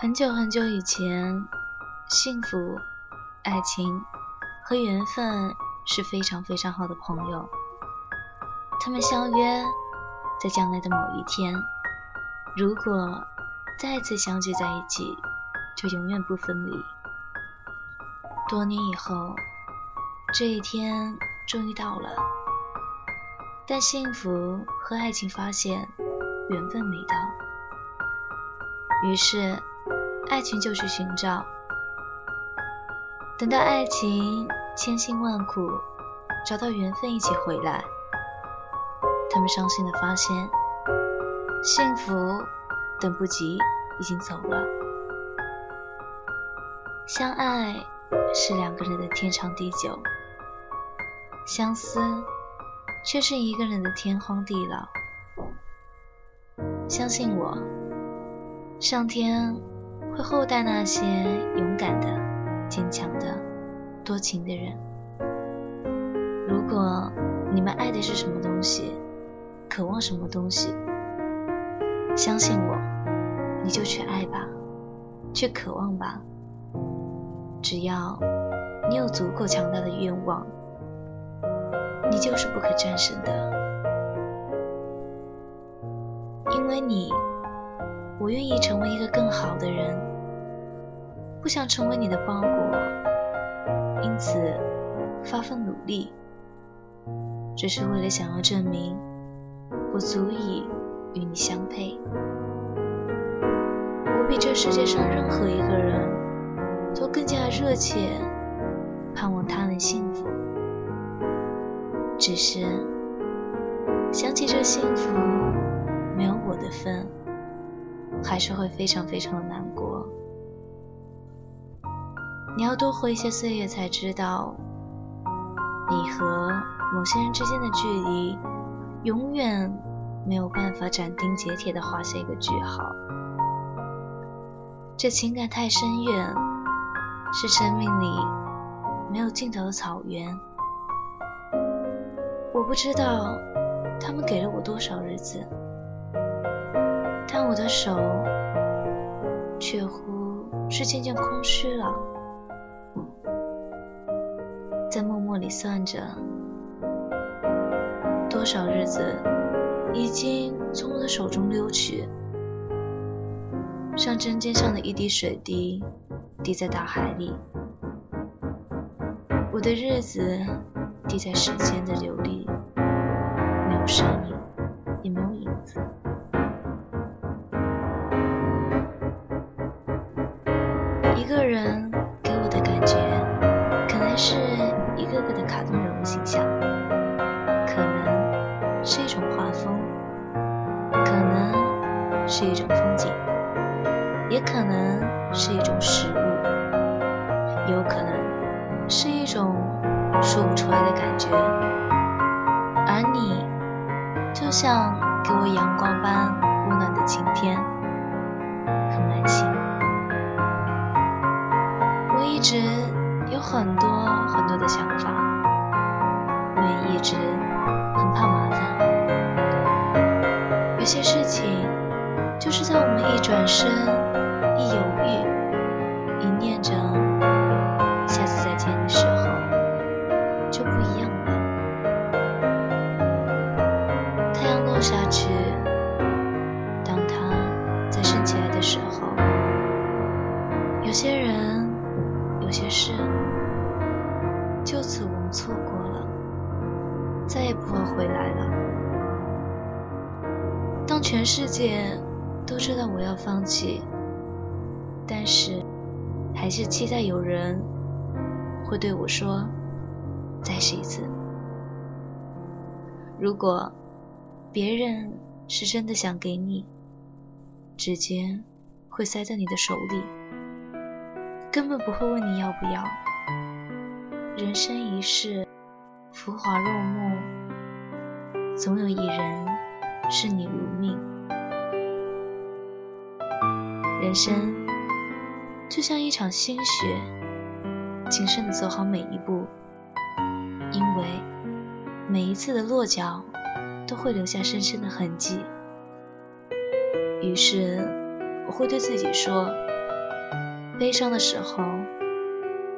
很久很久以前，幸福、爱情和缘分是非常非常好的朋友。他们相约，在将来的某一天，如果再次相聚在一起，就永远不分离。多年以后，这一天终于到了，但幸福和爱情发现缘分没到，于是。爱情就是寻找，等到爱情千辛万苦找到缘分一起回来，他们伤心的发现，幸福等不及已经走了。相爱是两个人的天长地久，相思却是一个人的天荒地老。相信我，上天。会厚待那些勇敢的、坚强的、多情的人。如果你们爱的是什么东西，渴望什么东西，相信我，你就去爱吧，去渴望吧。只要你有足够强大的愿望，你就是不可战胜的。因为你，我愿意成为一个更好的人。不想成为你的包裹，因此发奋努力，只是为了想要证明我足以与你相配。我比这世界上任何一个人都更加热切盼望他能幸福，只是想起这幸福没有我的份，还是会非常非常的难过。你要多活一些岁月，才知道，你和某些人之间的距离，永远没有办法斩钉截铁地画下一个句号。这情感太深远，是生命里没有尽头的草原。我不知道他们给了我多少日子，但我的手却乎是渐渐空虚了。在默默里算着，多少日子已经从我的手中溜去，像针尖上的一滴水滴，滴在大海里。我的日子滴在时间的流里，没有声音，是一种食物，有可能是一种说不出来的感觉。而你，就像给我阳光般温暖的晴天，很安心。我一直有很多。很多的想法，我也一直很怕麻烦。有些事情，就是在我们一转身、放弃，但是还是期待有人会对我说：“再试一次。”如果别人是真的想给你，直接会塞在你的手里，根本不会问你要不要。人生一世，浮华落幕，总有一人视你如命。人生就像一场心血，谨慎的走好每一步，因为每一次的落脚都会留下深深的痕迹。于是，我会对自己说：悲伤的时候，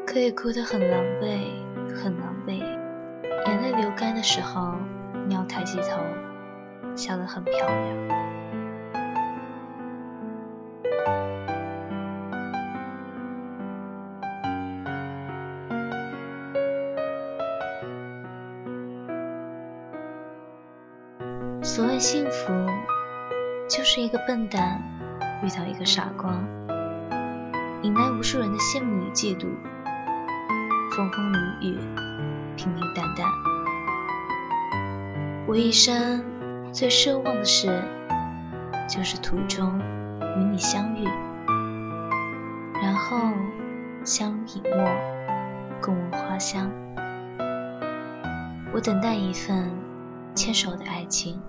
可以哭得很狼狈，很狼狈；眼泪流干的时候，你要抬起头，笑得很漂亮。所谓幸福。就是一个笨蛋遇到一个傻瓜，引来无数人的羡慕与嫉妒。风风雨雨，平平淡淡。我一生最奢望的事，就是途中与你相遇，然后相濡以沫，共闻花香。我等待一份牵手的爱情。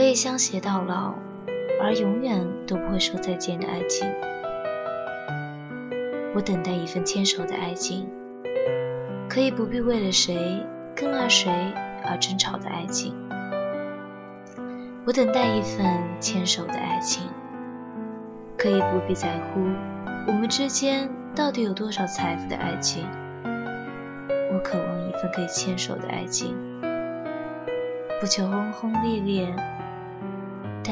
可以相携到老，而永远都不会说再见的爱情。我等待一份牵手的爱情，可以不必为了谁更爱谁而争吵的爱情。我等待一份牵手的爱情，可以不必在乎我们之间到底有多少财富的爱情。我渴望一份可以牵手的爱情，不求轰轰烈烈。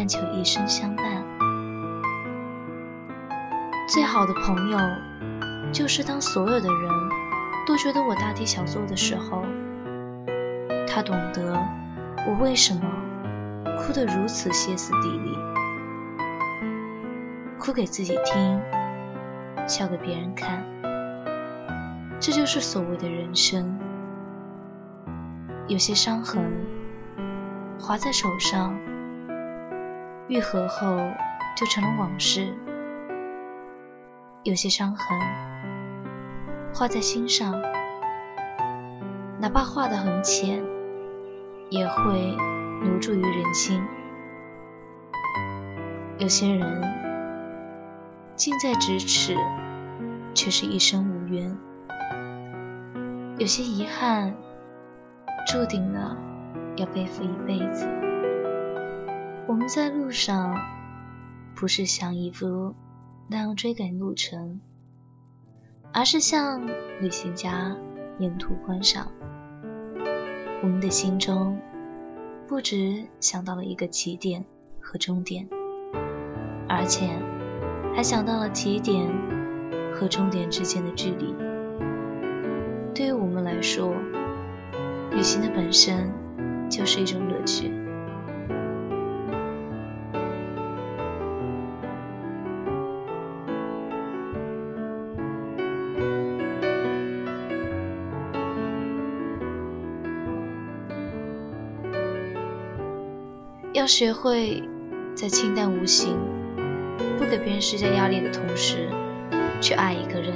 但求一生相伴。最好的朋友，就是当所有的人都觉得我大题小做的时候，他懂得我为什么哭得如此歇斯底里，哭给自己听，笑给别人看。这就是所谓的人生。有些伤痕划在手上。愈合后就成了往事，有些伤痕画在心上，哪怕画得很浅，也会留住于人心。有些人近在咫尺，却是一生无缘。有些遗憾注定了要背负一辈子。我们在路上，不是像衣服那样追赶路程，而是像旅行家沿途观赏。我们的心中不只想到了一个起点和终点，而且还想到了起点和终点之间的距离。对于我们来说，旅行的本身就是一种乐趣。要学会在清淡无形、不给别人施加压力的同时，去爱一个人。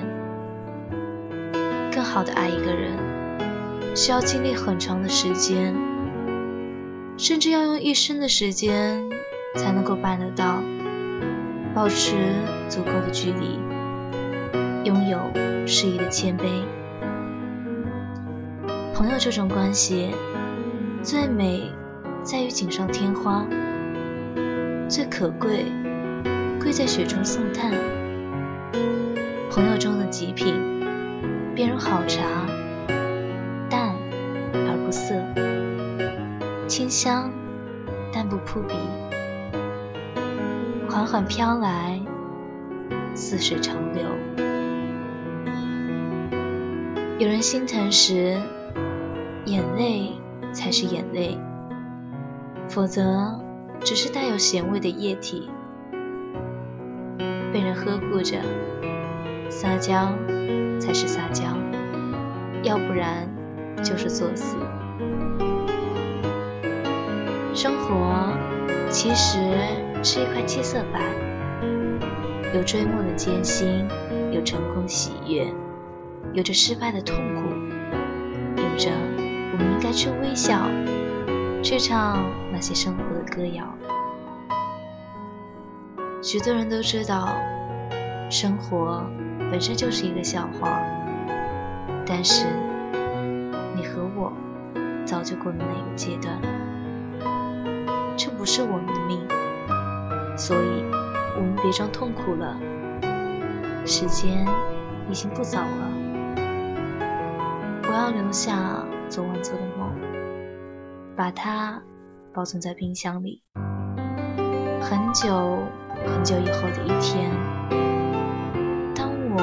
更好的爱一个人，需要经历很长的时间，甚至要用一生的时间才能够办得到。保持足够的距离，拥有适宜的谦卑。朋友这种关系，最美。在于锦上添花，最可贵，贵在雪中送炭。朋友中的极品，便如好茶，淡而不涩，清香但不扑鼻，缓缓飘来，似水长流。有人心疼时，眼泪才是眼泪，否则只是带有咸味的液体。被人呵护着，撒娇才是撒娇，要不然就是作死。生活其实是一块七色板，有追梦的艰辛，有成功喜悦，有着失败的痛苦，有着我们应该去微笑，去唱那些生活的歌谣。许多人都知道，生活本身就是一个笑话，但是你和我早就过了那个阶段，这不是我们的命，所以我们别装痛苦了。时间已经不早了，我要留下昨晚做的梦，把它保存在冰箱里，很久。很久以后的一天，当我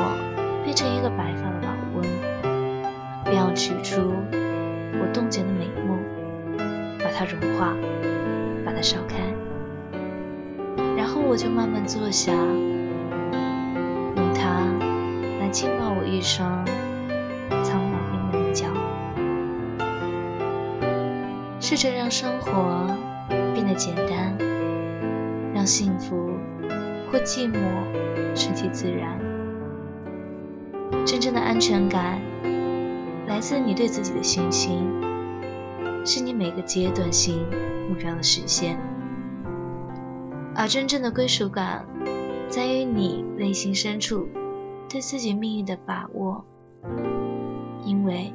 变成一个白发的老翁，便要取出我冻结的美梦，把它融化，把它烧开，然后我就慢慢坐下，用它来轻抱我一生试着让生活变得简单，让幸福。或寂寞，顺其自然。真正的安全感来自你对自己的信心，是你每个阶段性目标的实现。而真正的归属感，在于你内心深处对自己命运的把握，因为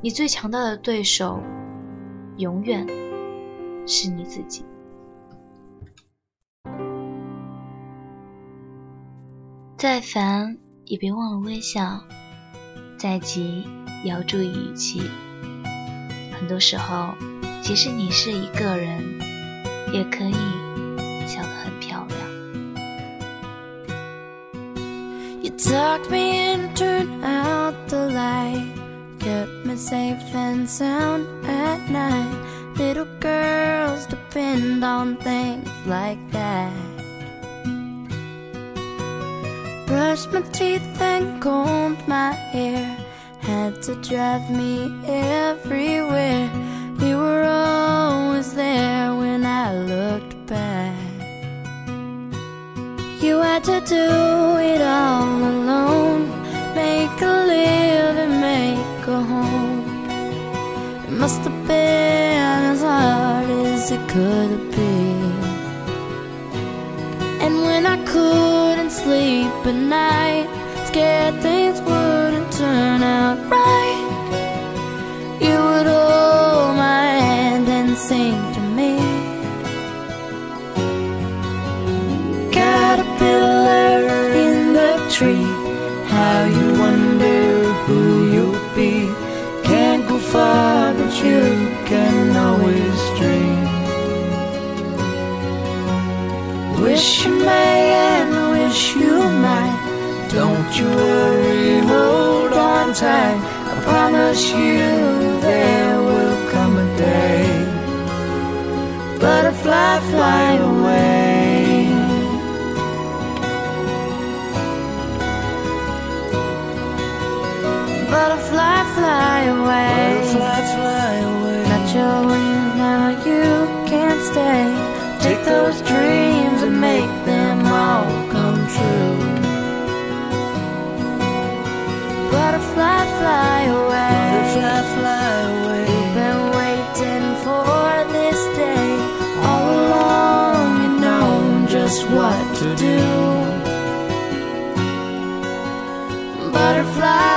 你最强大的对手，永远是你自己。再烦也别忘了微笑，再急也要注意语气。很多时候，即使你是一个人，也可以笑得很漂亮。Brushed my teeth and combed my hair. Had to drive me everywhere. You were always there when I looked back. You had to do it all alone. Could have been. And when I couldn't sleep at night, scared things wouldn't turn out right, you would hold my hand and sing to me. Caterpillar in the tree, how you wonder Wish you may and wish you might. Don't you worry, hold on tight. I promise you there will come a day. Butterfly, fly away. Butterfly, fly away. Butterfly, fly away. Got your wings now, you can't stay. Take those dreams what to do. Butterfly.